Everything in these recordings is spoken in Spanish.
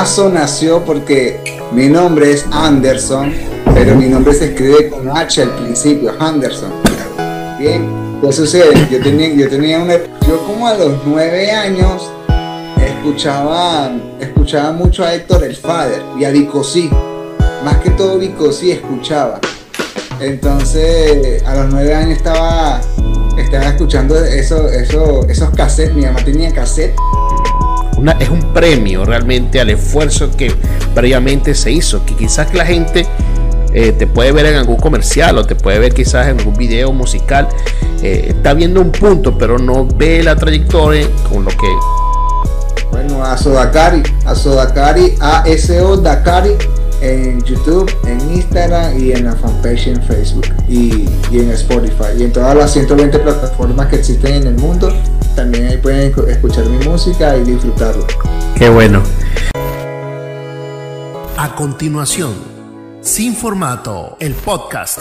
Nació porque mi nombre es Anderson, pero mi nombre se escribe con H al principio, Anderson. Bien, ¿qué sucede? Yo tenía, yo tenía una, yo como a los nueve años escuchaba, escuchaba mucho a Héctor el Father y a Vicosí, más que todo Vicosí escuchaba. Entonces, a los nueve años estaba, estaba escuchando eso, eso, esos cassettes, mi mamá tenía es un premio realmente al esfuerzo que previamente se hizo, que quizás la gente eh, te puede ver en algún comercial o te puede ver quizás en algún video musical, eh, está viendo un punto, pero no ve la trayectoria con lo que... Bueno, a Sodakari, a Sodakari, A-S-O Dakari en YouTube, en Instagram y en la fanpage en Facebook y, y en Spotify y en todas las 120 plataformas que existen en el mundo también ahí pueden escuchar mi música y disfrutarla. Qué bueno. A continuación, Sin Formato, el podcast.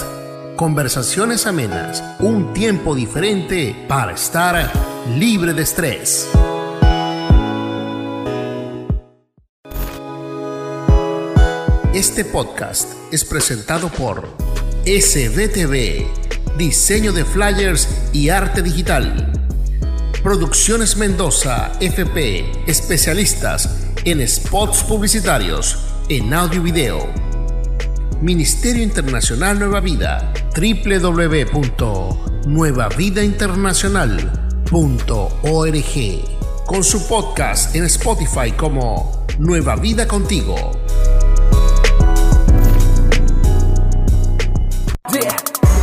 Conversaciones amenas, un tiempo diferente para estar libre de estrés. Este podcast es presentado por SBTV, diseño de flyers y arte digital Producciones Mendoza, FP, especialistas en spots publicitarios, en audio y video. Ministerio Internacional Nueva Vida, www.nuevavidainternacional.org. Con su podcast en Spotify como Nueva Vida Contigo.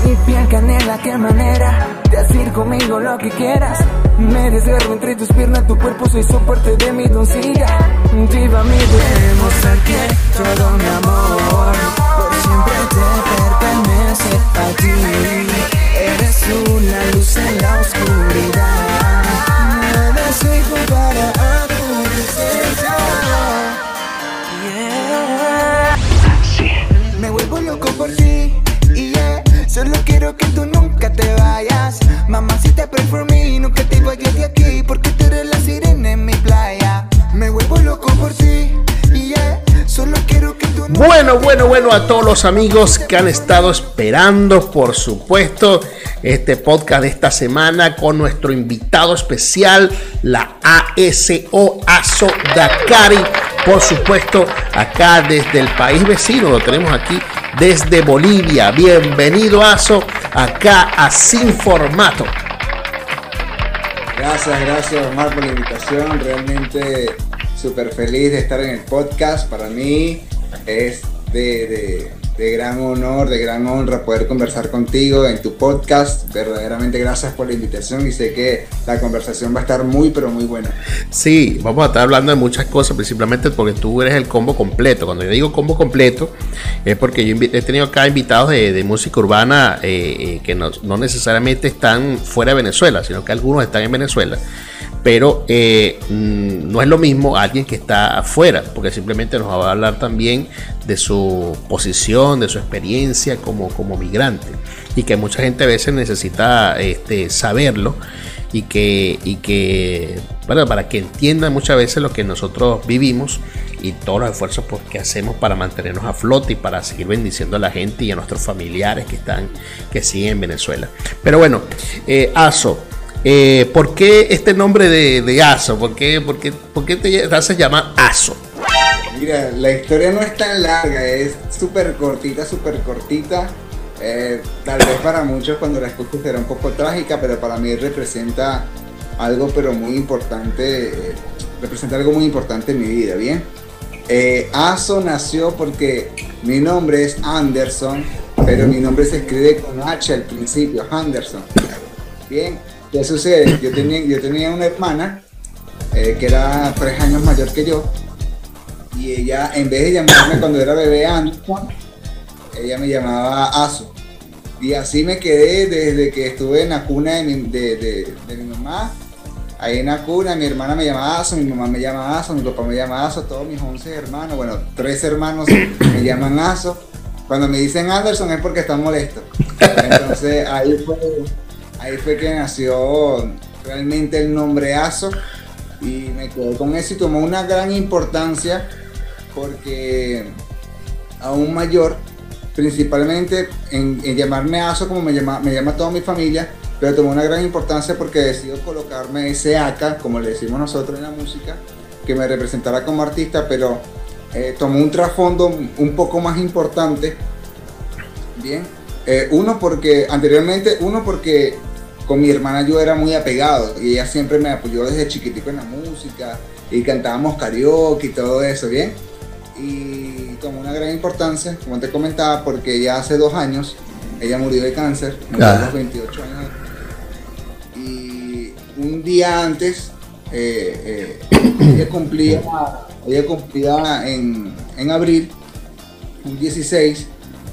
Y canela, qué manera decir conmigo lo que quieras. Me desgarro entre tus piernas, tu cuerpo, soy soporte de mi doncella. Viva mi Tenemos aquí todo mi amor, por siempre te pertenece a ti. Eres una luz en la oscuridad. Nada se compara a tu. Yeah. Me vuelvo loco por ti. Y yeah, solo quiero que tú nunca te vayas. Te pray for me, nunca te vayas de aquí. Porque tú eres la sirena en mi playa. Me vuelvo loco por ti. Solo quiero que tú Bueno, bueno, bueno, a todos los amigos que han estado esperando, por supuesto, este podcast de esta semana con nuestro invitado especial, la ASO ASO Dakari. Por supuesto, acá desde el país vecino, lo tenemos aquí desde Bolivia. Bienvenido, ASO, acá a Sin Formato. Gracias, gracias Omar por la invitación. Realmente súper feliz de estar en el podcast. Para mí es de, de- de gran honor, de gran honra poder conversar contigo en tu podcast. Verdaderamente gracias por la invitación y sé que la conversación va a estar muy, pero muy buena. Sí, vamos a estar hablando de muchas cosas, principalmente porque tú eres el combo completo. Cuando yo digo combo completo, es porque yo he tenido acá invitados de, música urbana eh, eh, que no necesariamente están fuera de Venezuela, sino que algunos están en Venezuela. Pero eh, mm, no es lo mismo alguien que está afuera, porque simplemente nos va a hablar también de su posición, de su experiencia como, como migrante. Y que mucha gente a veces necesita este, saberlo y que, y que bueno, para que entiendan muchas veces lo que nosotros vivimos y todos los esfuerzos pues, que hacemos para mantenernos a flote y para seguir bendiciendo a la gente y a nuestros familiares que están que siguen en Venezuela. Pero bueno, eh, Aso, eh, ¿por qué este nombre de, Aso? ¿Por qué, por qué- por qué te haces llamar Aso? Mira, la historia no es tan larga, es súper cortita, súper cortita. Eh, tal vez para muchos cuando la escuches será un poco trágica, pero para mí representa algo pero muy importante, eh, representa algo muy importante en mi vida, ¿bien? Aso nació porque mi nombre es Anderson, pero mi nombre se escribe con H al principio, Anderson. Bien, ¿qué sucede? Yo tenía, yo tenía una hermana eh, que era tres años mayor que yo y ella, en vez de llamarme cuando era bebé Anderson, ella me llamaba Aso. Y así me quedé desde que estuve en la cuna de mi, de, mi mamá. Ahí en la cuna, mi hermana me llama Aso, mi mamá me llama Aso, mi papá me llama Aso, todos mis 11 hermanos, bueno, tres hermanos me llaman Aso. Cuando me dicen Anderson es porque están molestos. Entonces ahí fue, ahí fue que nació realmente el nombre Aso y me quedé con eso y tomó una gran importancia porque aún mayor, principalmente en, llamarme Aso como me llama, me llama toda mi familia, pero tomó una gran importancia porque decidió colocarme ese AK, como le decimos nosotros en la música, que me representara como artista, pero eh, tomó un trasfondo un poco más importante. Bien, eh, uno porque anteriormente, uno porque con mi hermana yo era muy apegado y ella siempre me apoyó desde chiquitico en la música y cantábamos karaoke y todo eso, ¿bien? Y tomó una gran importancia, como te comentaba, porque ya hace dos años ella murió de cáncer, a los 28 años. Y un día antes, eh, eh, ella cumplía, ella cumplía en, en abril, un 16,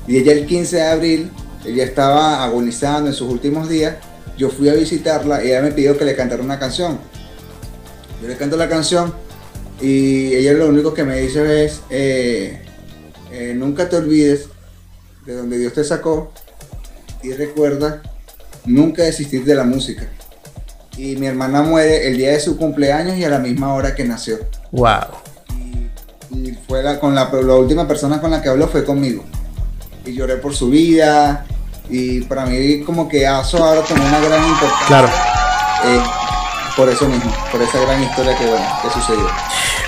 y ella el 15 de abril, ella estaba agonizando en sus últimos días yo fui a visitarla y ella me pidió que le cantara una canción. Yo le canto la canción y ella lo único que me dice es, eh, eh, nunca te olvides de donde Dios te sacó y recuerda nunca desistir de la música. Y mi hermana muere el día de su cumpleaños y a la misma hora que nació. Wow. Y, fue la, con la, la última persona con la que habló fue conmigo. Y lloré por su vida, y para mí como que Aso ahora tomó una gran importancia. Claro. Eh, por eso mismo, por esa gran historia que, bueno, que sucedió.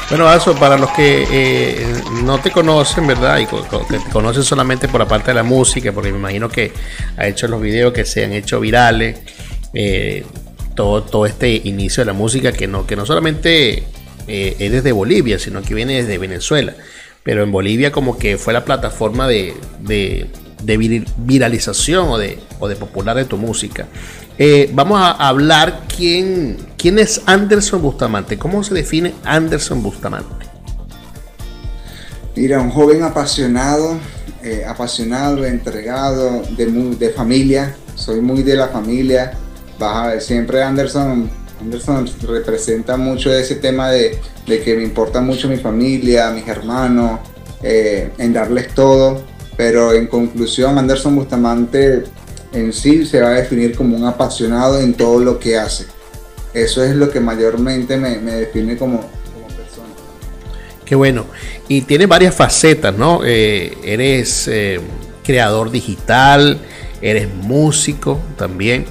Bueno, Aso, para los que eh, no te conocen, ¿verdad? Y que te conocen solamente por la parte de la música, porque me imagino que ha hecho los videos que se han hecho virales, eh, todo, todo este inicio de la música que no, que no solamente es desde Bolivia, sino que viene desde Venezuela. Pero en Bolivia como que fue la plataforma de de viralización o de, o de popular de tu música. Eh, vamos a hablar quién, quién es Anderson Bustamante. ¿Cómo se define Anderson Bustamante? Mira, un joven apasionado, eh, apasionado, entregado, de, de familia. Soy muy de la familia. Vas siempre Anderson, Anderson representa mucho ese tema de, que me importa mucho mi familia, mis hermanos, eh, en darles todo pero en conclusión, Anderson Bustamante en sí se va a definir como un apasionado en todo lo que hace. Eso es lo que mayormente me, define como, persona. Qué bueno. Y tiene varias facetas, ¿no? Eh, eres eh, creador digital, eres músico también.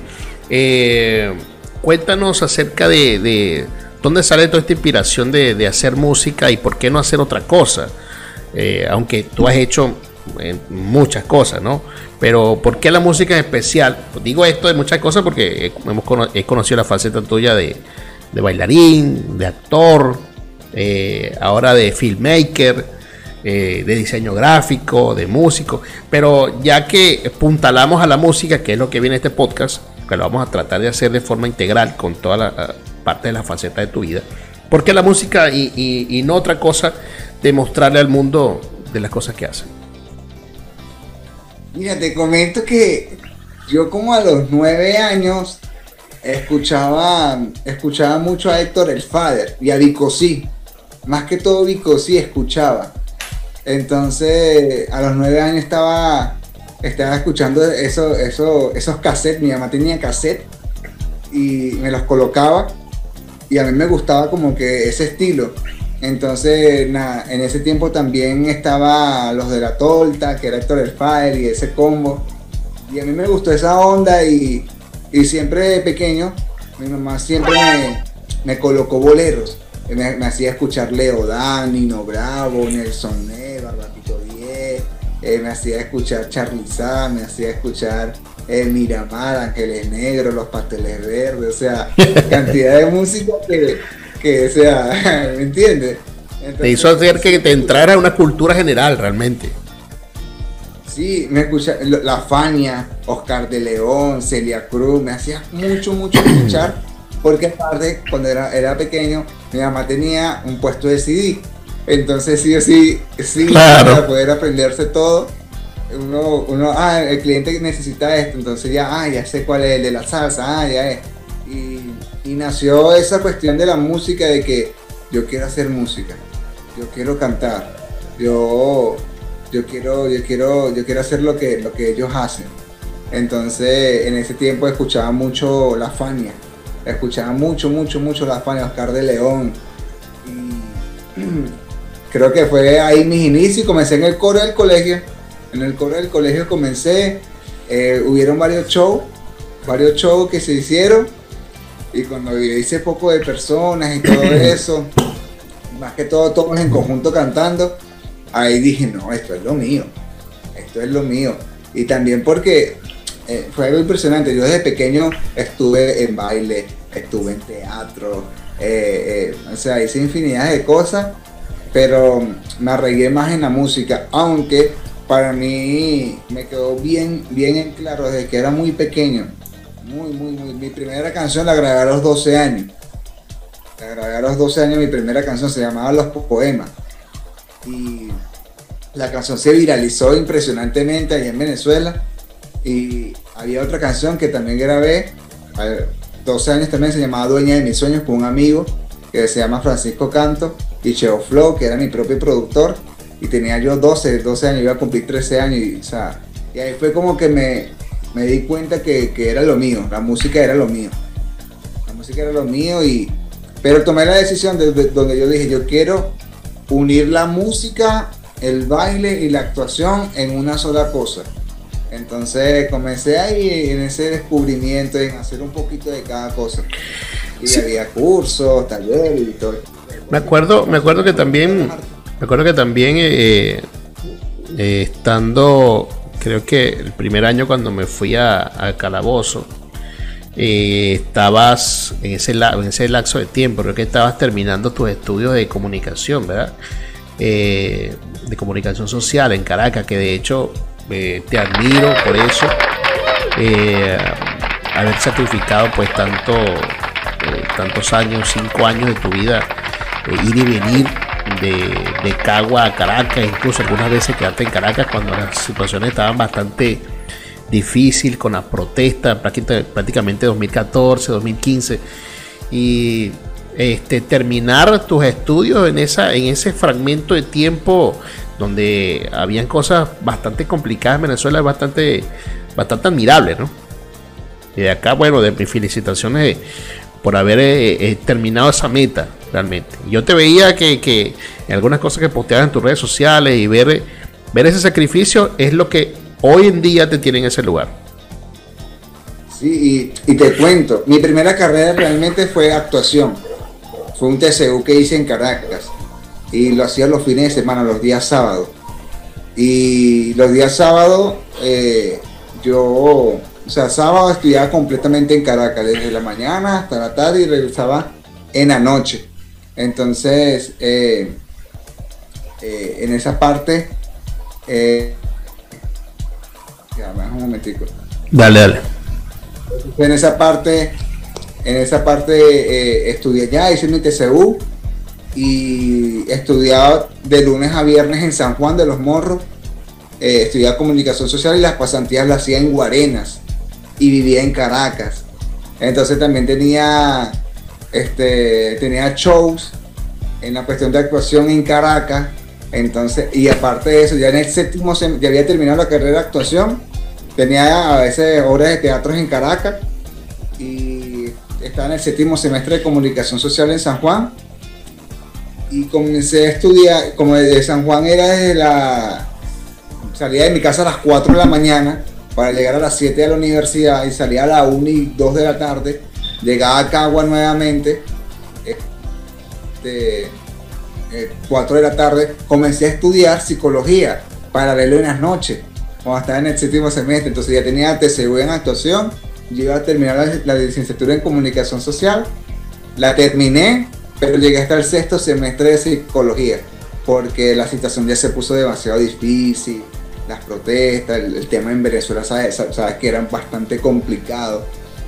Eh, cuéntanos acerca de, dónde sale toda esta inspiración de, hacer música y por qué no hacer otra cosa. aunque tú has hecho en muchas cosas, ¿no? Pero ¿por qué la música es especial? Pues digo esto de muchas cosas porque hemos he conocido la faceta tuya de, bailarín, de actor, eh, ahora de filmmaker, eh, de diseño gráfico, de músico. Pero ya que puntalamos a la música, que es lo que viene este podcast, que lo vamos a tratar de hacer de forma integral con toda la parte de la faceta de tu vida. ¿Por qué la música y, y no otra cosa de mostrarle al mundo de las cosas que hacen? Mira, te comento que yo como a los nueve años escuchaba, escuchaba mucho a Héctor el Fader y a Vicosí. Más que todo Vicosí escuchaba. Entonces, a los nueve años estaba, estaba escuchando eso, eso, esos cassettes. Mi mamá tenía cassette y me los colocaba. Y a mí me gustaba como que ese estilo. Entonces, en ese tiempo también estaba los de la torta, que era Héctor el Fire y ese combo. Y a mí me gustó esa onda y, siempre de pequeño, mi mamá siempre me, colocó boleros. Me, hacía escuchar Leo Dani, No Bravo, Nelson Ne, Barbatito 10, eh, me hacía escuchar Charliza, me hacía escuchar eh, Miramar, Ángeles Negros, Los Pasteles Verdes, o sea, cantidad de música que que, sea, ¿me entiendes? te hizo hacer que te entrara a una cultura general realmente. Sí, me escucha La Fania, Oscar de León, Celia Cruz, me hacía mucho, mucho escuchar, porque aparte, cuando era, era pequeño, mi mamá tenía un puesto de CD. Entonces sí sí, sí, para poder aprenderse todo, uno, uno, ah, el cliente necesita esto, entonces ya, ah, ya sé cuál es el de la salsa, ah, ya es. Y y nació esa cuestión de la música, de que yo quiero hacer música, yo quiero cantar, yo, yo, quiero, yo, quiero, yo quiero hacer lo que, lo que ellos hacen. Entonces, en ese tiempo escuchaba mucho La Fania, escuchaba mucho, mucho, mucho La Fania, Oscar de León. Y creo que fue ahí mis inicios. Comencé en el coro del colegio. En el coro del colegio comencé. Eh, hubieron varios shows, varios shows que se hicieron. Y cuando hice poco de personas y todo eso, más que todo todos en conjunto cantando, ahí dije, no, esto es lo mío. Esto es lo mío. Y también porque eh, fue algo impresionante. Yo desde pequeño estuve en baile, estuve en teatro, eh, o sea, hice infinidad de cosas pero me arregué más en la música, aunque para mí me quedó bien, bien en claro desde que era muy pequeño. Muy, muy, muy. Mi primera canción la grabé a los 12 años. La grabé a los 12 años, mi primera canción se llamaba Los Poemas. Y la canción se viralizó impresionantemente allá en Venezuela. Y había otra canción que también grabé, a 12 años también se llamaba Dueña de mis sueños con un amigo que se llama Francisco Canto y Cheo Flow, que era mi propio productor, y tenía yo 12, 12 años, iba a cumplir 13 años, y, o sea, y ahí fue como que me, me di cuenta que, que, era lo mío, la música era lo mío, la música era lo mío, y, pero tomé la decisión de, donde yo dije, yo quiero unir la música, el baile y la actuación en una sola cosa. Entonces comencé ahí en ese descubrimiento, en hacer un poquito de cada cosa. Y había cursos, talleres y todo. Me acuerdo, me acuerdo que también, me acuerdo que también eh, eh, estando, creo que el primer año cuando me fui a, Calabozo, eh, estabas en ese, en ese lapso de tiempo, creo que estabas terminando tus estudios de comunicación, ¿verdad? de comunicación social en Caracas, que de hecho te admiro por eso, haber sacrificado pues tanto, tantos años, cinco años de tu vida ir y venir de, Cagua a Caracas, incluso algunas veces quedarte en Caracas cuando las situaciones estaban bastante difíciles con las protestas, prácticamente 2014, 2015, y este, terminar tus estudios en, esa, en ese fragmento de tiempo donde habían cosas bastante complicadas en Venezuela, es bastante, bastante admirable, ¿no? Y de acá, bueno, de mis felicitaciones por haber eh, eh, terminado esa meta realmente. Yo te veía que, que en algunas cosas que posteabas en tus redes sociales y ver, ver ese sacrificio es lo que hoy en día te tiene en ese lugar. Sí, y, te cuento, mi primera carrera realmente fue actuación. Fue un TCU que hice en Caracas y lo hacía los fines de semana, los días sábados. Y los días sábados eh, yo o sea, sábado estudiaba completamente en Caracas, desde la mañana hasta la tarde y regresaba en la noche. Entonces, eh, eh, en esa parte, eh, ya, un momentico. Dale, dale. En esa parte, en esa parte estudié ya, hice mi TCU y estudiaba de lunes a viernes en San Juan de los Morros. estudiaba comunicación social y las pasantías las hacía en Guarenas y vivía en Caracas. Entonces también tenía, este, tenía shows en la cuestión de actuación en Caracas. Entonces, y aparte de eso, ya en el séptimo ya había terminado la carrera de actuación. Tenía a veces obras de teatro en Caracas y estaba en el séptimo semestre de comunicación social en San Juan. Y comencé a estudiar, como de San Juan era desde la. salía de mi casa a las 4 de la mañana para llegar a las 7 a la universidad y salía a las 1 y 2 de la tarde, llegaba a Cagua nuevamente, este, 4 eh, de la tarde, comencé a estudiar psicología paralelo en las noches, cuando estaba en el séptimo semestre, entonces ya tenía TCU en actuación, yo iba a terminar la, licenciatura en comunicación social, la terminé, pero llegué hasta el sexto semestre de psicología, porque la situación ya se puso demasiado difícil, las protestas, el, tema en Venezuela, sabes, sabes, que eran bastante complicados.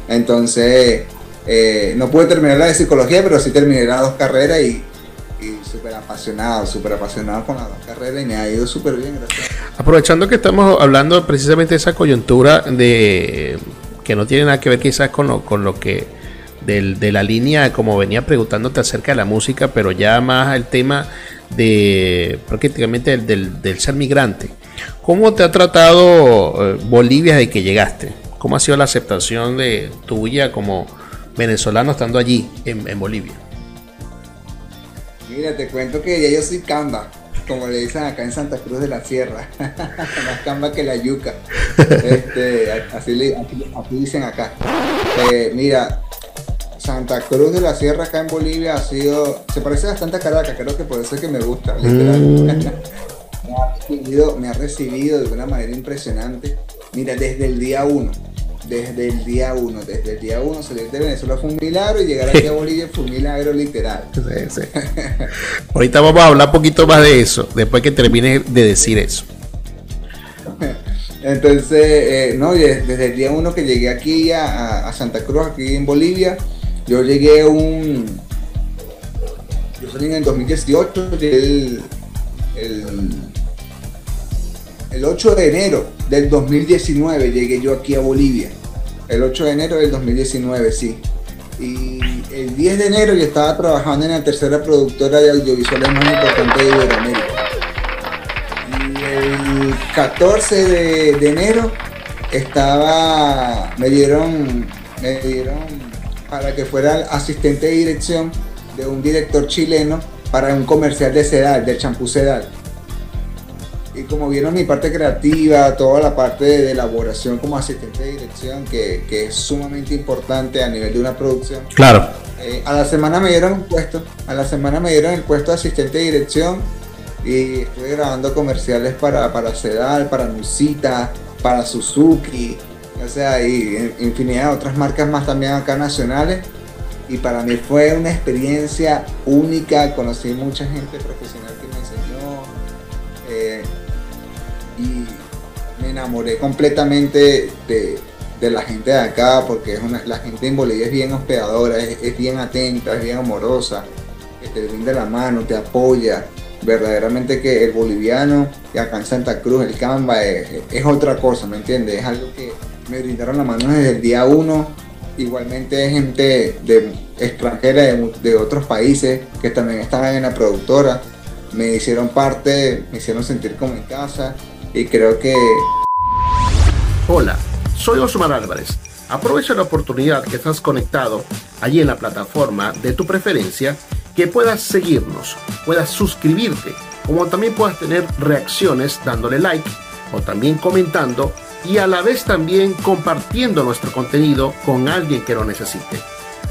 Entonces, eh, no pude terminar la de psicología, pero sí terminé las dos carreras y, súper apasionado, súper apasionado con las dos carreras y me ha ido súper bien, gracias. Aprovechando que estamos hablando precisamente de esa coyuntura de que no tiene nada que ver quizás con lo, con lo que de la línea, como venía preguntándote acerca de la música, pero ya más el tema de prácticamente del, del ser migrante. ¿Cómo te ha tratado eh, Bolivia desde que llegaste? ¿Cómo ha sido la aceptación de tuya como venezolano estando allí en, Bolivia? Mira, te cuento que ya yo soy camba, como le dicen acá en Santa Cruz de la Sierra. Más camba que la yuca. Este, así, le, dicen acá. Eh, mira, Santa Cruz de la Sierra acá en Bolivia ha sido, se parece bastante a Caracas, creo que por eso es que me gusta, literal. Mm. me, ha recibido, de una manera impresionante. Mira, desde el día uno, desde el día uno, desde el día uno salir de Venezuela fue un milagro y llegar aquí a Bolivia fue un milagro literal. Ahorita vamos a hablar un poquito más de eso, después que termine de decir eso. Entonces, eh, no, desde el día uno que llegué aquí a, a Santa Cruz, aquí en Bolivia, yo llegué un. Yo salí en el 2018, el, el, 8 de enero del 2019 llegué yo aquí a Bolivia. El 8 de enero del 2019, sí. Y el 10 de enero yo estaba trabajando en la tercera productora de audiovisuales más importante de Iberoamérica. Y el 14 de, de enero estaba. me dieron. me dieron para que fuera asistente de dirección de un director chileno para un comercial de Sedal, del champú Sedal. Y como vieron mi parte creativa, toda la parte de elaboración como asistente de dirección, que, es sumamente importante a nivel de una producción. Claro. Eh, a la semana me dieron un puesto, a la semana me dieron el puesto de asistente de dirección y estuve grabando comerciales para, para Sedal, para Nusita, para Suzuki, o sea, y infinidad de otras marcas más también acá nacionales. Y para mí fue una experiencia única, conocí mucha gente profesional que me enseñó eh, y me enamoré completamente de, la gente de acá porque es una, la gente en Bolivia es bien hospedadora, es, bien atenta, es bien amorosa, que te brinda la mano, te apoya. Verdaderamente que el boliviano y acá en Santa Cruz, el Camba, es, es otra cosa, ¿me entiendes? Es algo que me brindaron la mano desde el día uno. Igualmente gente de extranjera de, otros países que también estaban en la productora. Me hicieron parte, me hicieron sentir como en casa y creo que... Hola, soy Osmar Álvarez. Aprovecha la oportunidad que estás conectado allí en la plataforma de tu preferencia, que puedas seguirnos, puedas suscribirte, como también puedas tener reacciones dándole like o también comentando y a la vez también compartiendo nuestro contenido con alguien que lo necesite.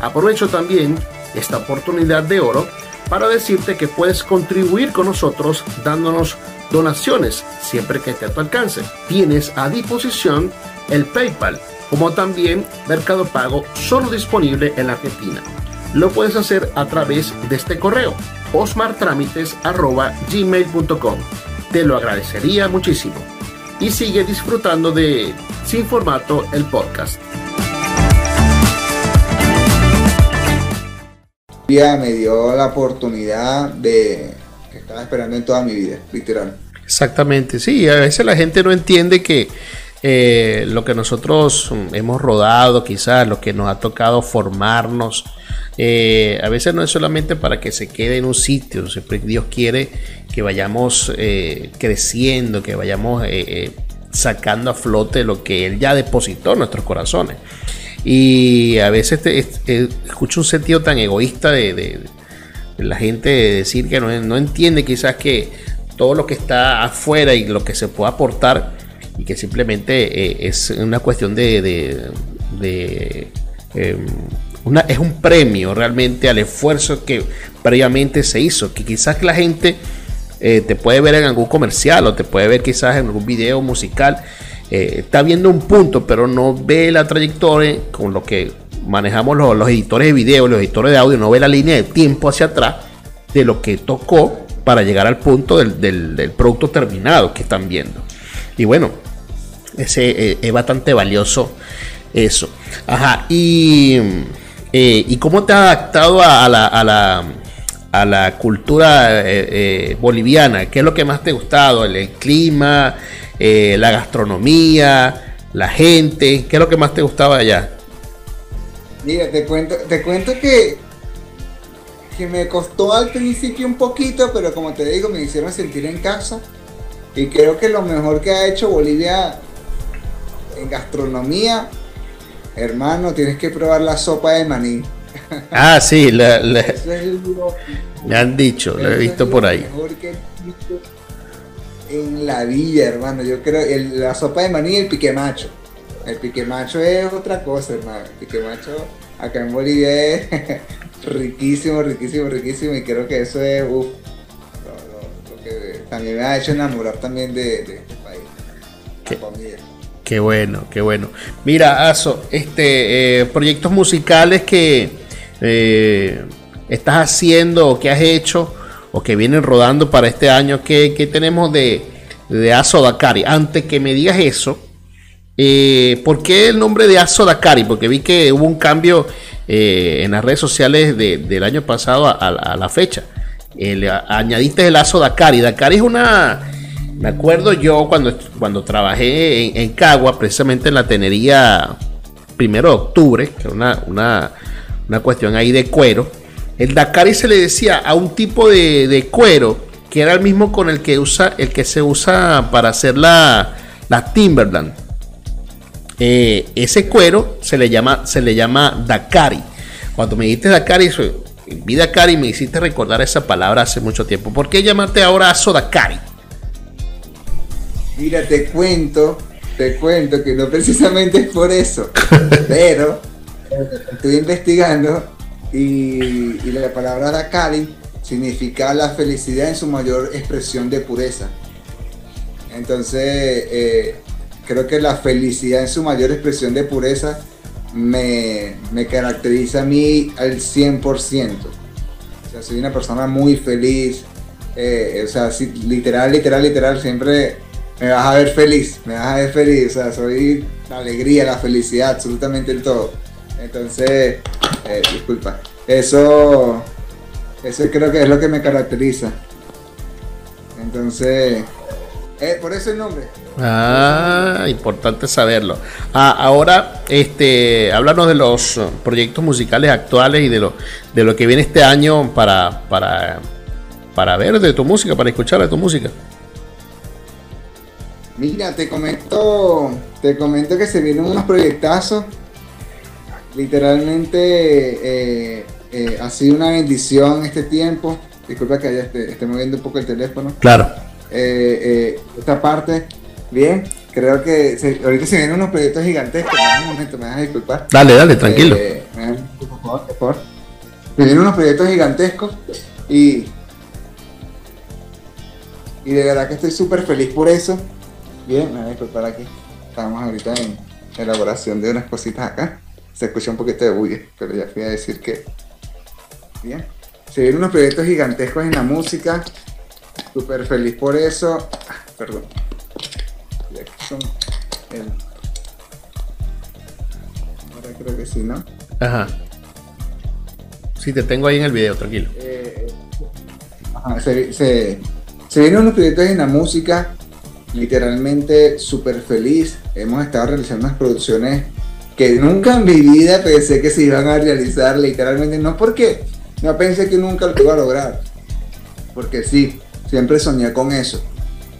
Aprovecho también esta oportunidad de oro para decirte que puedes contribuir con nosotros dándonos donaciones siempre que esté a tu alcance. Tienes a disposición el PayPal como también Mercado Pago solo disponible en Argentina. Lo puedes hacer a través de este correo osmartramites.gmail.com. Te lo agradecería muchísimo y sigue disfrutando de Sin Formato, el podcast. Me dio la oportunidad de que estaba esperando en toda mi vida, literal. Exactamente, sí, a veces la gente no entiende que eh, lo que nosotros hemos rodado, quizás lo que nos ha tocado formarnos, eh, a veces no es solamente para que se quede en un sitio, siempre Dios quiere que vayamos eh, creciendo, que vayamos eh, sacando a flote lo que Él ya depositó en nuestros corazones. Y a veces escucho un sentido tan egoísta de, la gente decir que no, entiende quizás que todo lo que está afuera y lo que se puede aportar y que simplemente es una cuestión de, em, es un premio realmente al esfuerzo que previamente se hizo, que quizás la gente eh, te puede ver en algún comercial o te puede ver quizás en algún video musical, eh, está viendo un punto, pero no ve la trayectoria con lo que manejamos los, editores de video, los editores de audio, no ve la línea de tiempo hacia atrás de lo que tocó para llegar al punto del, producto terminado que están viendo. Y bueno, ese eh, es bastante valioso eso. Ajá, y ¿Y cómo te has adaptado a, la, cultura eh, eh, boliviana? ¿Qué es lo que más te ha gustado? ¿El, clima, la gastronomía, la gente? ¿Qué es lo que más te gustaba allá? Mira, te cuento, te cuento que, que me costó al principio un poquito, pero como te digo, me hicieron sentir en casa. Y creo que lo mejor que ha hecho Bolivia en gastronomía Hermano, tienes que probar la sopa de maní. Ah, sí, la, Me han dicho, lo he visto por ahí. Mejor que en la villa, hermano. Yo creo el, la sopa de maní y el pique macho. El pique macho es otra cosa, hermano. El pique macho acá en Bolivia es riquísimo, riquísimo, riquísimo. Y creo que eso es uf, lo, lo, que también me ha hecho enamorar también de, de este país. Qué, qué, bueno, qué bueno. Mira, Aso, este eh, proyectos musicales que eh, estás haciendo o que has hecho o que vienen rodando para este año, ¿qué, tenemos de, de Aso Dakari? Antes que me digas eso, eh, ¿por qué el nombre de Aso Dakari? Porque vi que hubo un cambio eh, en las redes sociales de, del año pasado a, la fecha. Añadiste el Aso Dakari. Dakari es una... Me acuerdo yo cuando, cuando trabajé en, en Cagua, precisamente en la tenería primero de octubre, que era una, una, una cuestión ahí de cuero el Dakari se le decía a un tipo de, de, cuero que era el mismo con el que usa el que se usa para hacer la, la Timberland. Eh, ese cuero se le llama se le llama Dakari. Cuando me dijiste Dakari, vi Dakari me hiciste recordar esa palabra hace mucho tiempo. ¿Por qué llamarte ahora Aso Dakari? Mira, te cuento, te cuento que no precisamente es por eso, pero estoy investigando y, la palabra Dakari significa la felicidad en su mayor expresión de pureza. Entonces, eh, creo que la felicidad en su mayor expresión de pureza me, caracteriza a mí al 100%. O sea, soy una persona muy feliz. Eh, o sea, literal, literal, literal, siempre me vas a ver feliz, me vas a ver feliz. O sea, soy la alegría, la felicidad, absolutamente el todo. Entonces, eh, disculpa, eso, eso creo que es lo que me caracteriza. Entonces, eh, por eso el nombre. Ah, importante saberlo. Ah, ahora, este, háblanos de los proyectos musicales actuales y de lo, de lo que viene este año para, para, para ver de tu música, para escuchar de tu música. Mira, te comento, te comento que se vienen unos proyectazos literalmente eh, eh, ha sido una bendición este tiempo. Disculpa que ya esté, esté moviendo un poco el teléfono. Claro. Eh, esta parte, bien, creo que se, ahorita se vienen unos proyectos gigantescos. Un momento, me vas a disculpar. Dale, dale, tranquilo. por favor, por favor. Se vienen unos proyectos gigantescos y, y de verdad que estoy súper feliz por eso. Bien, me voy a disculpar aquí. Estamos ahorita en elaboración de unas cositas acá se escucha un poquito de bulla, pero ya fui a decir que. Bien. Se vienen unos proyectos gigantescos en la música. Súper feliz por eso. Ah, perdón. El... Ahora creo que sí, ¿no? Ajá. Sí, te tengo ahí en el video, tranquilo. Eh, ajá, se, se, se vienen unos proyectos en la música. Literalmente súper feliz. Hemos estado realizando unas producciones que nunca en mi vida pensé que se iban a realizar literalmente, no porque no pensé que nunca lo iba a lograr, porque sí, siempre soñé con eso,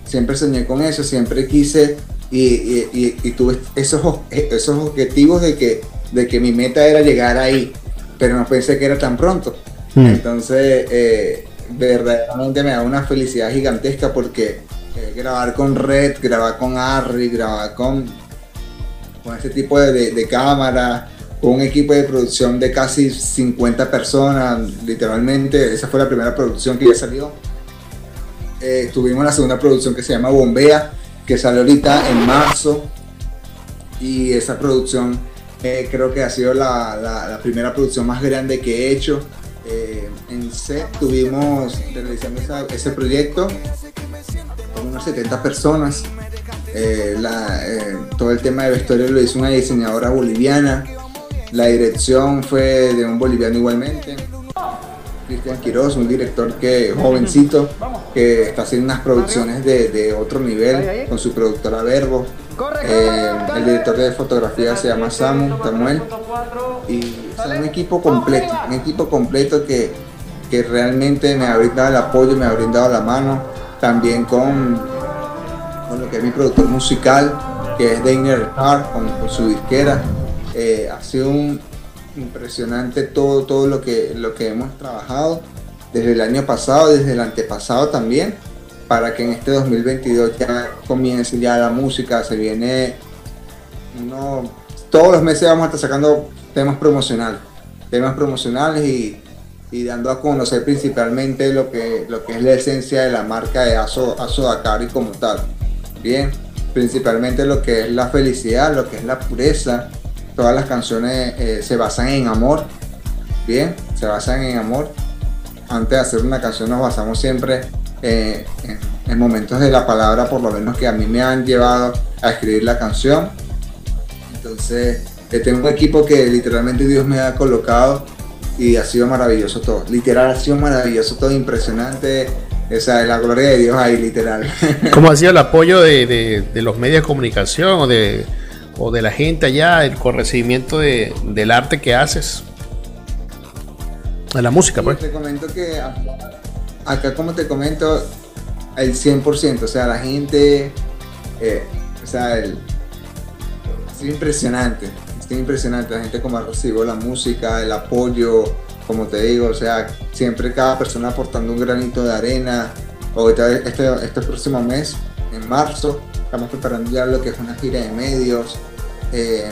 siempre soñé con eso, siempre quise y, y, y, tuve esos, esos objetivos de que, de que mi meta era llegar ahí, pero no pensé que era tan pronto. Mm. Entonces, eh, verdaderamente me da una felicidad gigantesca porque eh, grabar con Red, grabar con Harry, grabar con con este tipo de, de, cámara, con un equipo de producción de casi 50 personas, literalmente, esa fue la primera producción que ya salió. Eh, tuvimos la segunda producción que se llama Bombea, que salió ahorita en marzo, y esa producción eh, creo que ha sido la, la, primera producción más grande que he hecho. Eh, en set tuvimos realizando ese proyecto con unas 70 personas eh, la, eh, todo el tema de vestuario lo hizo una diseñadora boliviana. La dirección fue de un boliviano igualmente. Cristian Quiroz, un director que jovencito, que está haciendo unas producciones de, de otro nivel con su productora Verbo. Eh, el director de fotografía se llama Samu, Samuel. Y es un equipo completo, un equipo completo que, que realmente me ha brindado el apoyo, me ha brindado la mano. También con con lo que es mi productor musical, que es Dainer Hart, con, con, su disquera. Eh, ha sido un impresionante todo, todo lo que, lo que hemos trabajado. desde el año pasado, desde el antepasado también, para que en este 2022 ya comience ya la música, se viene, no, todos los meses vamos a estar sacando temas promocionales, temas promocionales y, dando a conocer principalmente lo que, lo que es la esencia de la marca de Aso, Aso Dakar como tal. Bien, principalmente lo que es la felicidad, lo que es la pureza. Todas las canciones eh, se basan en amor, bien, se basan en amor. Antes de hacer una canción nos basamos siempre eh, en, momentos de la palabra, por lo menos que a mí me han llevado a escribir la canción. Entonces, eh, tengo un equipo que literalmente Dios me ha colocado y ha sido maravilloso todo. Literal ha sido maravilloso todo, impresionante. Esa es la gloria de Dios ahí, literal. ¿Cómo ha sido el apoyo de, los medios de comunicación o de, o de la gente allá el, con recibimiento del arte que haces? De la música, pues. Te comento que acá, como te comento, el 100%, o sea, la gente, eh, o sea, es impresionante es impresionante la gente como recibido la música, el apoyo, como te digo, o sea, siempre cada persona aportando un granito de arena. Ahorita este, este próximo mes, en marzo, estamos preparando ya lo que es una gira de medios. Eh,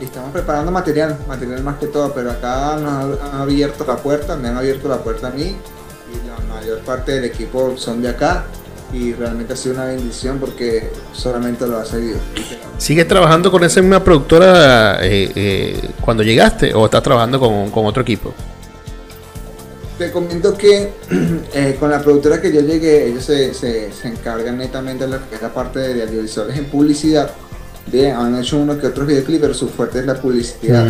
y estamos preparando material, material más que todo, pero acá nos han abierto la puerta, me han abierto la puerta a mí y la mayor parte del equipo son de acá y realmente ha sido una bendición porque solamente lo ha seguido. ¿Sigues trabajando con esa misma productora eh, eh, cuando llegaste o estás trabajando con, otro equipo? Te comento que eh, con la productora que yo llegué, ellos se, se, encargan netamente de la parte de audiovisuales en publicidad. Bien, han hecho uno que otros videoclips, pero su fuerte es la publicidad.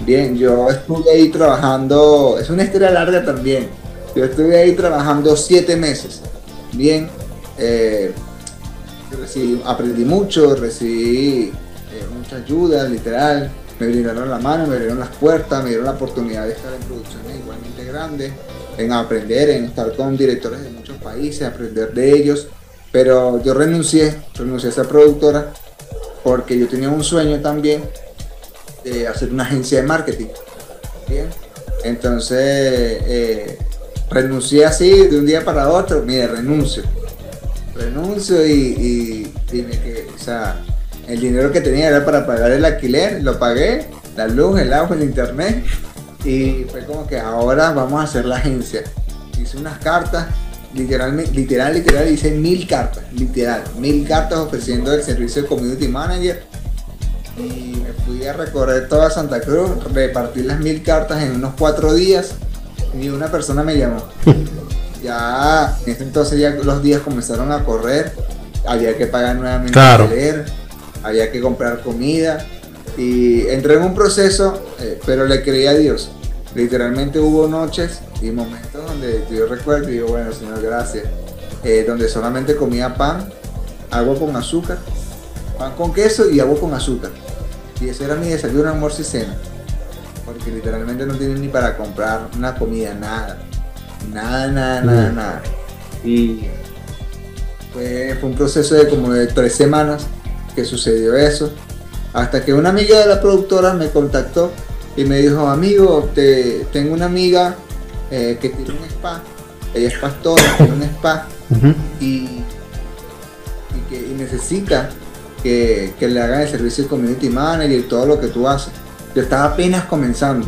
Bien, yo estuve ahí trabajando, es una historia larga también. Yo estuve ahí trabajando siete meses. Bien, eh, aprendí mucho, recibí eh, mucha ayuda, literal. Me brindaron la mano, me abrieron las puertas, me dieron la oportunidad de estar en producciones igualmente grandes, en aprender, en estar con directores de muchos países, aprender de ellos. Pero yo renuncié, renuncié a esa productora porque yo tenía un sueño también de hacer una agencia de marketing. Bien, entonces eh, renuncié así de un día para otro, mire, renuncio renuncio y, que, o sea, el dinero que tenía era para pagar el alquiler, lo pagué, la luz, el agua, el internet, y fue como que ahora vamos a hacer la agencia. Hice unas cartas, literalmente, literal, literal, hice mil cartas, literal, mil cartas ofreciendo el servicio de community manager. Y me fui a recorrer toda Santa Cruz, repartir las mil cartas en unos cuatro días, ni una persona me llamó. Ya en ese entonces ya los días comenzaron a correr, había que pagar nuevamente claro. había que comprar comida y entré en un proceso, eh, pero le creí a Dios. Literalmente hubo noches y momentos donde yo recuerdo y digo, bueno, Señor, gracias, eh, donde solamente comía pan, agua con azúcar, pan con queso y agua con azúcar. Y ese era mi desayuno, almuerzo y cena. Porque literalmente no tienen ni para comprar una comida, nada. Nada, nada, nada, mm. nada. Y fue, un proceso de como de tres semanas que sucedió eso. Hasta que una amiga de la productora me contactó y me dijo, amigo, te, tengo una amiga eh, que tiene un spa. Ella es pastora, tiene un spa. y, que, necesita que, que, le hagan el servicio de community manager y todo lo que tú haces. Yo estaba apenas comenzando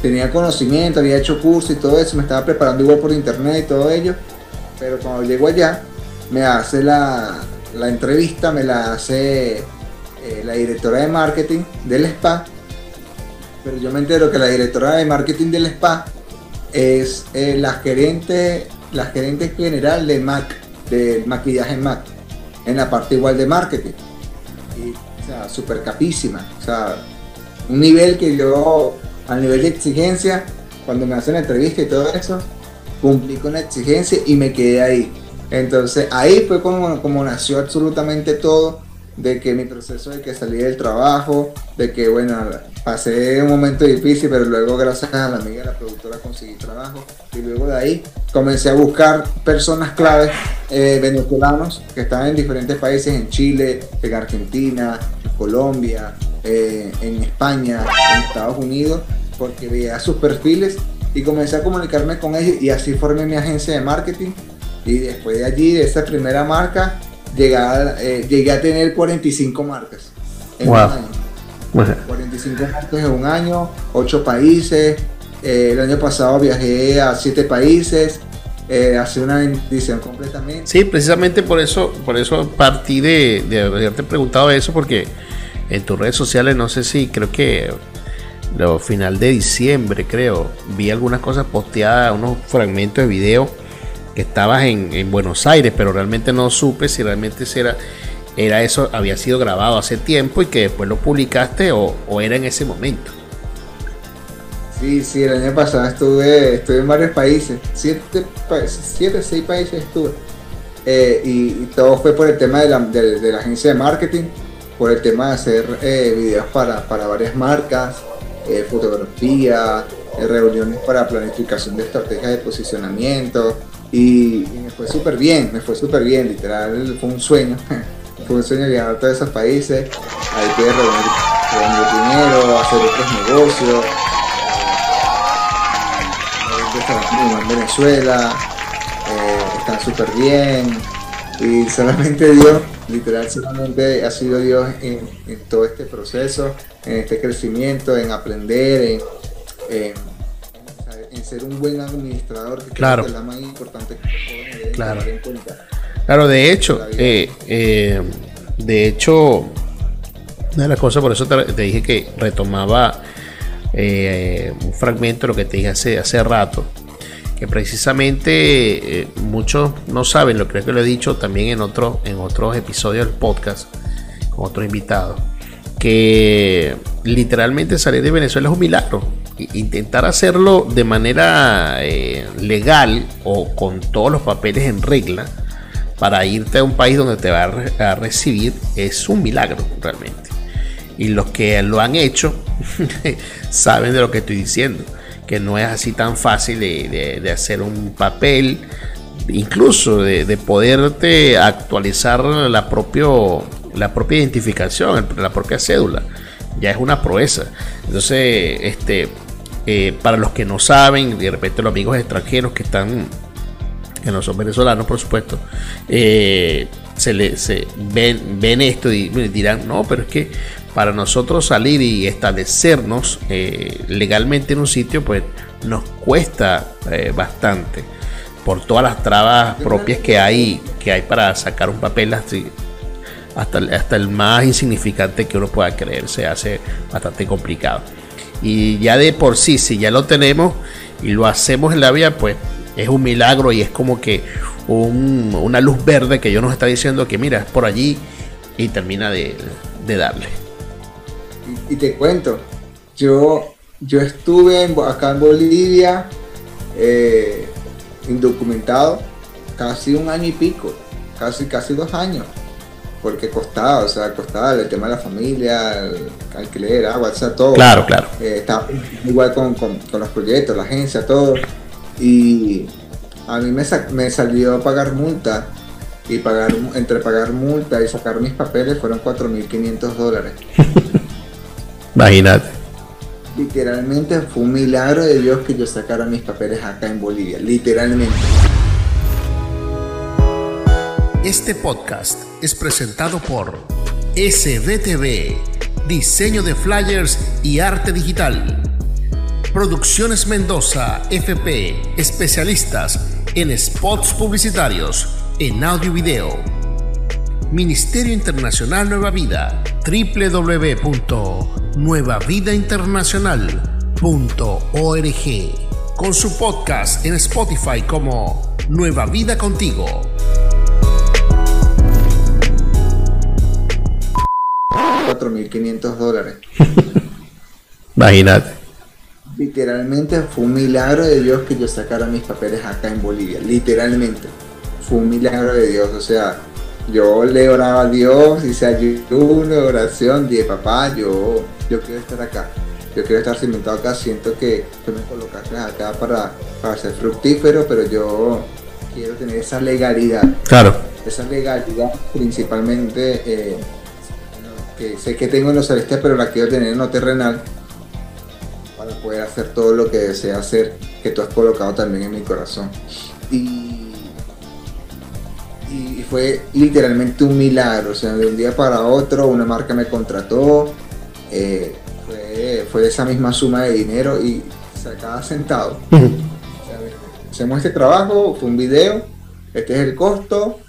tenía conocimiento, había hecho cursos y todo eso, me estaba preparando igual por internet y todo ello, pero cuando llego allá, me hace la, entrevista, me la hace eh, la directora de marketing del spa, pero yo me entero que la directora de marketing del spa es eh, la gerente, la gerente general de MAC, del maquillaje MAC, en la parte igual de marketing. Y, o sea, súper capísima. O sea, un nivel que yo a nivel de exigencia, cuando me hacen la entrevista y todo eso, cumplí con la exigencia y me quedé ahí. Entonces ahí fue como, como nació absolutamente todo, de que mi proceso de que salí del trabajo, de que bueno, pasé un momento difícil, pero luego gracias a la amiga la productora conseguí trabajo y luego de ahí comencé a buscar personas claves eh, venezolanos que estaban en diferentes países, en Chile, en Argentina, en Colombia, eh, en España, en Estados Unidos, porque veía sus perfiles y comencé a comunicarme con ellos y así formé mi agencia de marketing y después de allí, de esa primera marca, llegué a, eh, llegué a tener 45 marcas en Wow. un año. 45 marcas en un año, 8 países. Eh, el año pasado viajé a 7 países. Eh, hace una bendición completamente. Sí, precisamente por eso, por eso partí de, de haberte preguntado eso, porque en tus redes sociales, no sé si creo que lo final de diciembre, creo, vi algunas cosas posteadas, unos fragmentos de video que estabas en, en Buenos Aires, pero realmente no supe si realmente era, era eso, había sido grabado hace tiempo y que después lo publicaste o, era en ese momento. Sí, sí, el año pasado estuve, estuve en varios países, 7, 7 6 países estuve. Eh, y, todo fue por el tema de la, de la agencia de marketing, por el tema de hacer eh, videos para, para varias marcas, eh, fotografía, eh, reuniones para planificación de estrategias de posicionamiento. Y, me fue súper bien, me fue súper bien, literal, fue un sueño. fue un sueño viajar a todos esos países, ahí pude reunir, reunir dinero, hacer otros negocios. En Venezuela, eh, están súper bien y solamente Dios, literal solamente ha sido Dios en, en todo este proceso, en este crecimiento, en aprender, en, en- en ser un buen administrador, que creo Claro. que es la más importante que deben Claro. tener en cuenta. Claro, de hecho, eh, eh, de hecho, una de las cosas, por eso te, te dije que retomaba eh, un fragmento de lo que te dije hace, hace rato, que precisamente eh, muchos no saben, lo creo que lo he dicho también en, otro, en otros episodios del podcast, con otros invitados, que literalmente salir de Venezuela es un milagro. Intentar hacerlo de manera eh, legal o con todos los papeles en regla para irte a un país donde te va a, a recibir es un milagro realmente. Y los que lo han hecho saben de lo que estoy diciendo, que no es así tan fácil de, de- hacer un papel, incluso de, de poderte actualizar la, propio, la propia identificación, la propia cédula. Ya es una proeza. Entonces, este, eh, para los que no saben, de repente los amigos extranjeros que están que no son venezolanos, por supuesto, eh, se le se ven, ven esto y dirán, no, pero es que para nosotros salir y establecernos eh, legalmente en un sitio, pues nos cuesta eh, bastante. Por todas las trabas propias que hay que hay para sacar un papel hasta, el- más insignificante que uno pueda creer se hace bastante complicado. Y ya de por sí si ya lo tenemos y lo hacemos en la vía pues es un milagro y es como que un- una luz verde que Dios nos está diciendo que mira es por allí y termina de darle Y, y te cuento, yo, yo estuve en acá en Bolivia eh, indocumentado casi un año y pico, casi, casi dos años, porque costaba, o sea, costaba el tema de la familia, el alquiler, agua, o sea, todo. claro claro Eh, estaba igual con, con- con los proyectos, la agencia, todo. Y a mí me, sa- me salió a pagar multa. Y pagar entre pagar multa y sacar mis papeles fueron 4.500 dólares. imagínate Literalmente fue un milagro de Dios que yo sacara mis papeles acá en Bolivia. Literalmente. Este podcast es presentado por SBTV, diseño de flyers y arte digital. Producciones Mendoza, FP, especialistas en spots publicitarios, en audio y video. Ministerio Internacional Nueva Vida, www.nuevavidainternacional.org, con su podcast en Spotify como Nueva Vida Contigo. $4.500 dólares. Imagínate. Literalmente fue un milagro de Dios que yo sacara mis papeles acá en Bolivia. Literalmente. Fue un milagro de Dios. O sea, yo le oraba a Dios, hice ayuno, oración, dije, papá, yo, yo quiero estar acá. Yo quiero estar cimentado acá. Siento que tú me colocaste acá para, para ser fructífero, pero yo quiero tener esa legalidad. Claro. Esa legalidad principalmente eh, que sé que tengo en lo celestial, pero la quiero tener en lo terrenal para poder hacer todo lo que desea hacer, que tú has colocado también en mi corazón. Y fue literalmente un milagro, o sea, de un día para otro una marca me contrató, eh, fue, fue esa misma suma de dinero y se. O sea, hacemos este trabajo, fue un video, este es el costo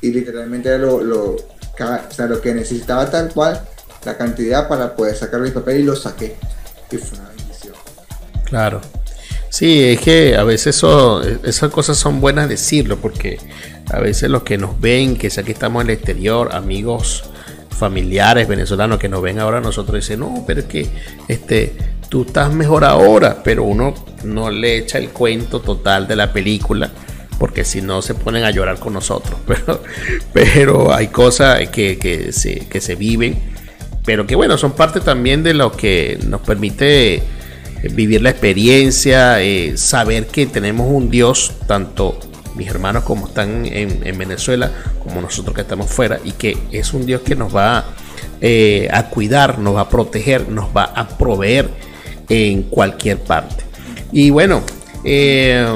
y literalmente lo, lo, o sea, lo que necesitaba tal cual, la cantidad para poder sacar mi papel y lo saqué. Y fue una bendición. Claro. Sí, es que a veces eso, esas cosas son buenas decirlo, porque a veces los que nos ven, que sé que estamos en el exterior, amigos, familiares venezolanos que nos ven ahora, nosotros dicen, no, pero es que este, tú estás mejor ahora, pero uno no le echa el cuento total de la película porque si no se ponen a llorar con nosotros. Pero, pero hay cosas que, que, se, que se viven, pero que bueno, son parte también de lo que nos permite vivir la experiencia, eh, saber que tenemos un Dios, tanto mis hermanos como están en, Venezuela, como nosotros que estamos fuera, y que es un Dios que nos va eh, a cuidar, nos va a proteger, nos va a proveer en cualquier parte. Y bueno, eh,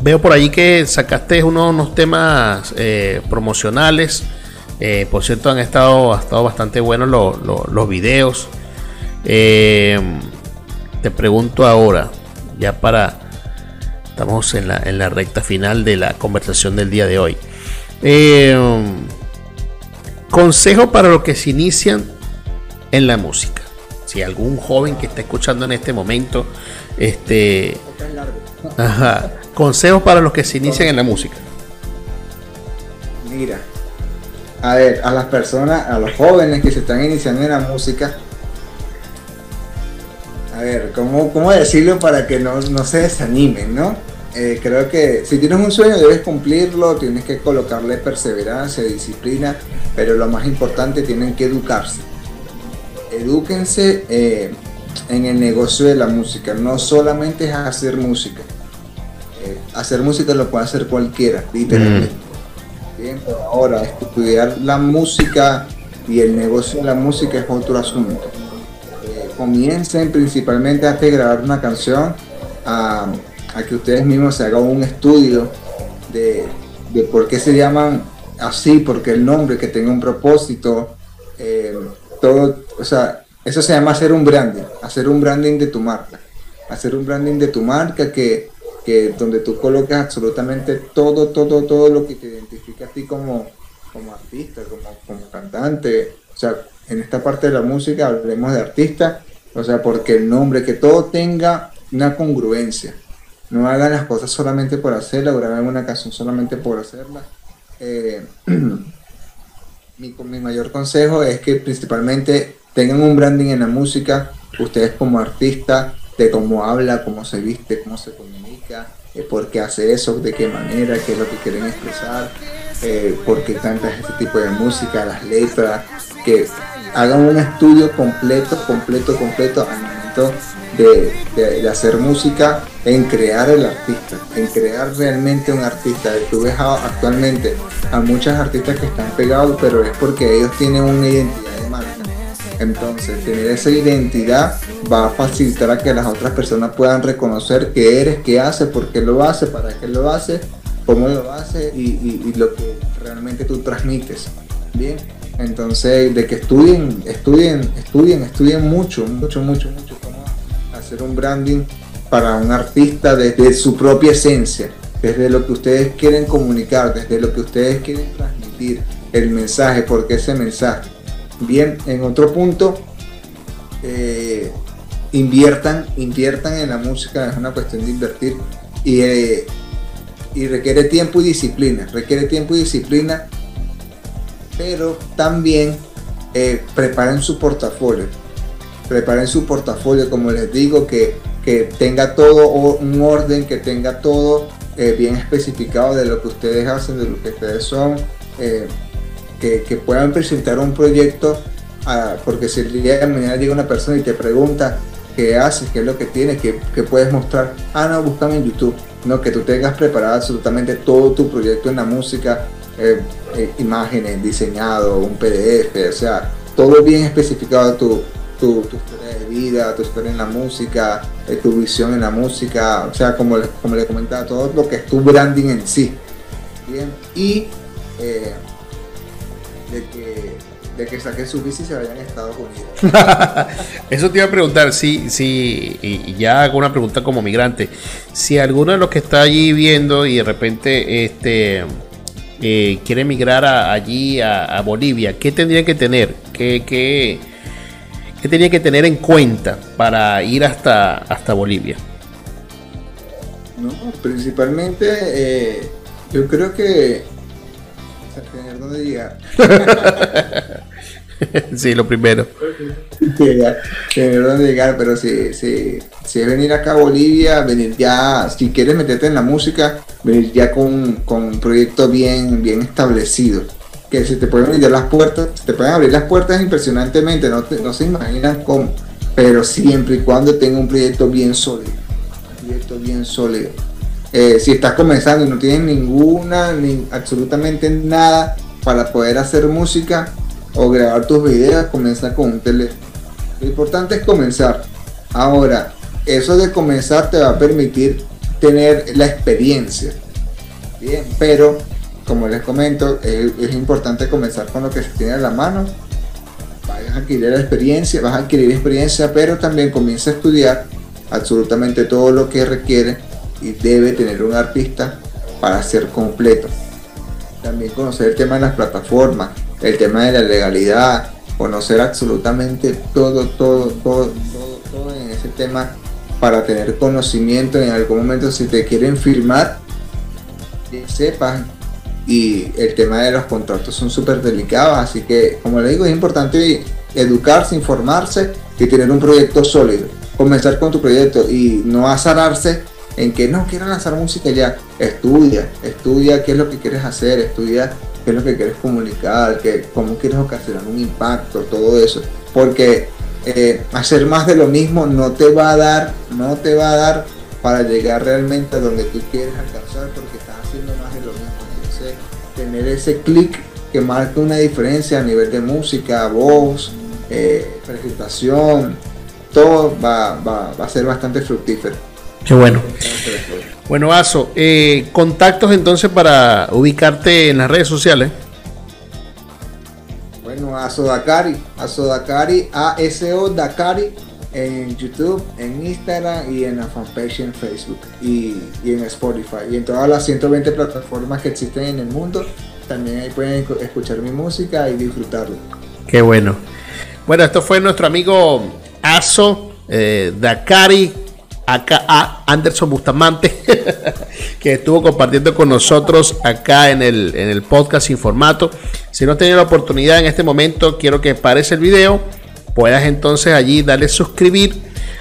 veo por ahí que sacaste unos temas promocionales. por cierto, han estado, estado bastante buenos los videos. Eh, te pregunto ahora, ya para... Estamos en la, en la recta final de la conversación del día de hoy. Eh, consejo para los que se inician en la música. Si algún joven que está escuchando en este momento, este, ajá, consejos para los que se inician en la música. Mira, a ver, a las personas, a los jóvenes que se están iniciando en la música, a ver, ¿cómo, cómo decirlo para que no, se desanimen, no? Eh, creo que si tienes un sueño debes cumplirlo, tienes que colocarle perseverancia, disciplina, pero lo más importante tienen que educarse. Edúquense eh, en el negocio de la música, no solamente es hacer música. Eh, hacer música lo puede hacer cualquiera, literalmente. Mm. Bien, ahora estudiar la música y el negocio de la música es otro asunto comiencen principalmente antes de grabar una canción a, que ustedes mismos se hagan un estudio de, por qué se llaman así, porque el nombre, que tenga un propósito, eh, todo, o sea, eso se llama hacer un branding, hacer un branding de tu marca, hacer un branding de tu marca que, donde tú colocas absolutamente todo, todo, todo lo que te identifica a ti como, como artista, como, como cantante, o sea, en esta parte de la música hablemos de artista o sea, porque el nombre, que todo tenga una congruencia. No hagan las cosas solamente por hacerla, graben una canción solamente por hacerla. Eh, mi, mayor consejo es que principalmente tengan un branding en la música, ustedes como artista, de cómo habla, cómo se viste, cómo se comunica, eh, por qué hace eso, de qué manera, qué es lo que quieren expresar, eh, por qué este tipo de música, las letras, que hagan un estudio completo, completo, completo al momento de, hacer música, en crear el artista, en crear realmente un artista. Tú ves actualmente a muchas artistas que están pegados, pero es porque ellos tienen una identidad de marca. Entonces, tener esa identidad va a facilitar a que las otras personas puedan reconocer qué eres, qué hace, por qué lo hace, para qué lo hace, cómo lo hace y, y lo que realmente tú transmites. Bien. Entonces, de que estudien, estudien, estudien, estudien mucho, mucho, mucho, mucho cómo hacer un branding para un artista desde su propia esencia, desde lo que ustedes quieren comunicar, desde lo que ustedes quieren transmitir, el mensaje, porque ese mensaje. Bien, en otro punto, eh, inviertan, inviertan en la música, es una cuestión de invertir y, eh, y requiere tiempo y disciplina, requiere tiempo y disciplina pero también eh, preparen su portafolio. Preparen su portafolio, como les digo, que, tenga todo un orden, que tenga todo eh, bien especificado de lo que ustedes hacen, de lo que ustedes son, eh, que, puedan presentar un proyecto, ah, porque si el día de mañana llega una persona y te pregunta qué haces, qué es lo que tienes, qué, puedes mostrar, ah, no, búscame en YouTube, no, que tú tengas preparado absolutamente todo tu proyecto en la música, eh, eh, imágenes, diseñado, un PDF, o sea, todo bien especificado tu, tu, historia de vida, tu historia en la música, eh, tu visión en la música, o sea, como, como le comentaba, todo lo que es tu branding en sí. Bien, y de que de que saquen su bici y se vayan a Estados Unidos. Eso te iba a preguntar, si, si, y ya hago una pregunta como migrante, si alguno de los que está allí viendo y de repente este eh, quiere emigrar allí a, Bolivia, ¿qué tendría que tener? ¿Qué, qué, qué tendría que tener en cuenta para ir hasta, hasta Bolivia? No, principalmente eh, yo creo que tener dónde llegar. sí, lo primero. llegar, pero si, si, si, es venir acá a Bolivia, venir ya, si quieres meterte en la música, venir ya con, con un proyecto bien, bien establecido. Que se te pueden abrir las puertas, te pueden abrir las puertas impresionantemente, no, no se imaginan cómo, pero siempre y cuando tenga un proyecto bien sólido. Un proyecto bien sólido eh, si estás comenzando y no tienes ninguna, ni absolutamente nada para poder hacer música o grabar tus videos, comienza con un teléfono. Lo importante es comenzar. Ahora, eso de comenzar te va a permitir tener la experiencia. Bien, pero como les comento, es, importante comenzar con lo que se tiene en la mano. Vas a adquirir la experiencia, vas a adquirir experiencia, pero también comienza a estudiar absolutamente todo lo que requiere y debe tener un artista para ser completo. También conocer el tema de las plataformas, el tema de la legalidad, conocer absolutamente todo, todo, todo, todo, en ese tema para tener conocimiento en algún momento si te quieren firmar, que sepan. Y el tema de los contratos son súper delicados, así que como le digo, es importante educarse, informarse y tener un proyecto sólido. Comenzar con tu proyecto y no azararse en que no quieras lanzar música ya, estudia, estudia qué es lo que quieres hacer, estudia qué es lo que quieres comunicar, que, cómo quieres ocasionar un impacto, todo eso. Porque eh, hacer más de lo mismo no te va a dar, no te va a dar para llegar realmente a donde tú quieres alcanzar porque estás haciendo más de lo mismo. Entonces, tener ese clic que marca una diferencia a nivel de música, voz, eh, presentación, todo va, va, va a ser bastante fructífero. Qué bueno. Bueno, Aso, eh, contactos entonces para ubicarte en las redes sociales. Bueno, Aso Dakari, Aso Dakari, ASO Dakari en YouTube, en Instagram y en la fanpage en Facebook y, y, en Spotify y en todas las 120 plataformas que existen en el mundo. También ahí pueden escuchar mi música y disfrutarlo. Qué bueno. Bueno, esto fue nuestro amigo Aso eh, Dakari acá a Anderson Bustamante, que estuvo compartiendo con nosotros acá en el, en el podcast sin formato. Si no has tenido la oportunidad en este momento, quiero que pares el video, puedas entonces allí darle suscribir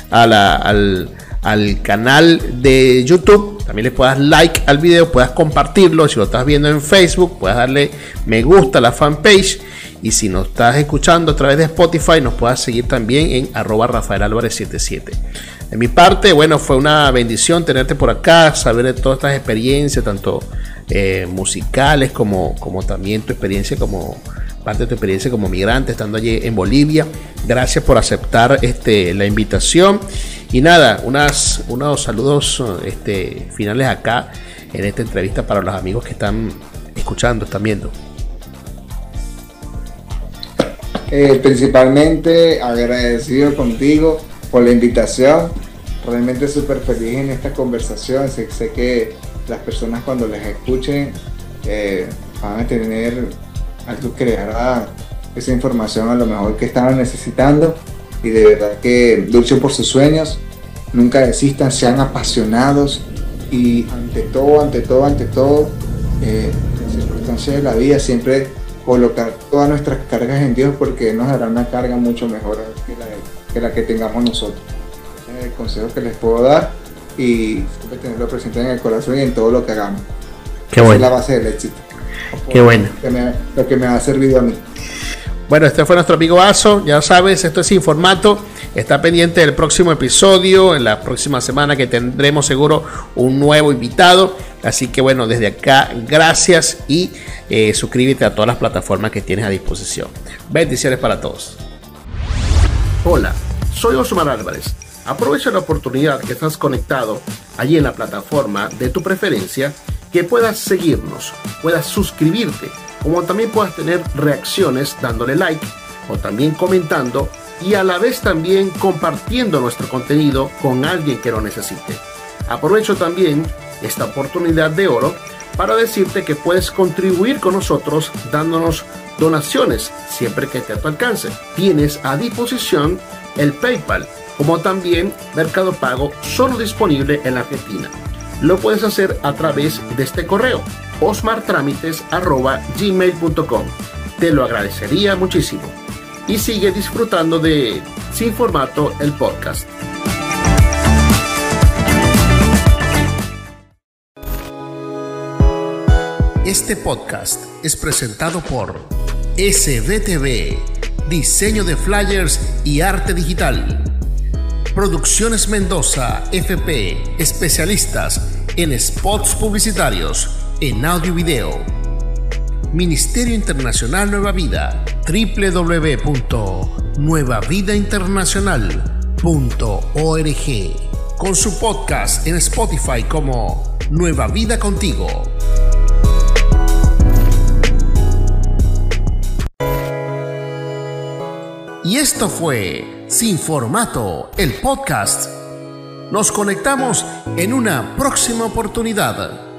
al, al canal de YouTube. También le puedas like al video, puedas compartirlo. Si lo estás viendo en Facebook, puedas darle me gusta a la fanpage. Y si nos estás escuchando a través de Spotify, nos puedas seguir también en arroba Rafael Álvarez 77. De mi parte, bueno, fue una bendición tenerte por acá, saber de todas estas experiencias, tanto eh, musicales como, como también tu experiencia como parte de tu experiencia como migrante estando allí en Bolivia. Gracias por aceptar este, la invitación. Y nada, unas, unos saludos este, finales acá en esta entrevista para los amigos que están escuchando, están viendo. Eh, principalmente agradecido contigo por la invitación. Realmente súper feliz en esta conversación. Sé, que las personas cuando les escuchen eh, van a tener algo que creará esa información a lo mejor que estaban necesitando. Y de verdad que luchen por sus sueños, nunca desistan, sean apasionados y ante todo, ante todo, ante todo, eh, las circunstancias de la vida siempre colocar todas nuestras cargas en Dios porque nos dará una carga mucho mejor que la que la que tengamos nosotros. es el consejo que les puedo dar y siempre tenerlo presente en el corazón y en todo lo que hagamos. Qué bueno. es la base del éxito. Qué bueno. lo que me ha servido a mí. Bueno, este fue nuestro amigo Aso. Ya sabes, esto es sin formato. Está pendiente del próximo episodio. En la próxima semana que tendremos seguro un nuevo invitado. Así que bueno, desde acá, gracias y eh, suscríbete a todas las plataformas que tienes a disposición. Bendiciones para todos. Hola Soy Osmar Álvarez. Aprovecha la oportunidad que estás conectado allí en la plataforma de tu preferencia, que puedas seguirnos, puedas suscribirte, como también puedas tener reacciones dándole like o también comentando y a la vez también compartiendo nuestro contenido con alguien que lo necesite. Aprovecho también esta oportunidad de oro para decirte que puedes contribuir con nosotros dándonos donaciones siempre que esté a tu alcance. Tienes a disposición el PayPal como también Mercado Pago solo disponible en la Argentina. Lo puedes hacer a través de este correo osmartramites.gmail.com Te lo agradecería muchísimo. Y sigue disfrutando de Sin Formato el podcast. Este podcast es presentado por SBTV, diseño de flyers y arte digital. Producciones Mendoza, FP, especialistas en spots publicitarios, en audio y video. Ministerio Internacional Nueva Vida, www.nuevavidainternacional.org, con su podcast en Spotify como Nueva Vida Contigo. Y esto fue Sin Formato, el podcast. Nos conectamos en una próxima oportunidad.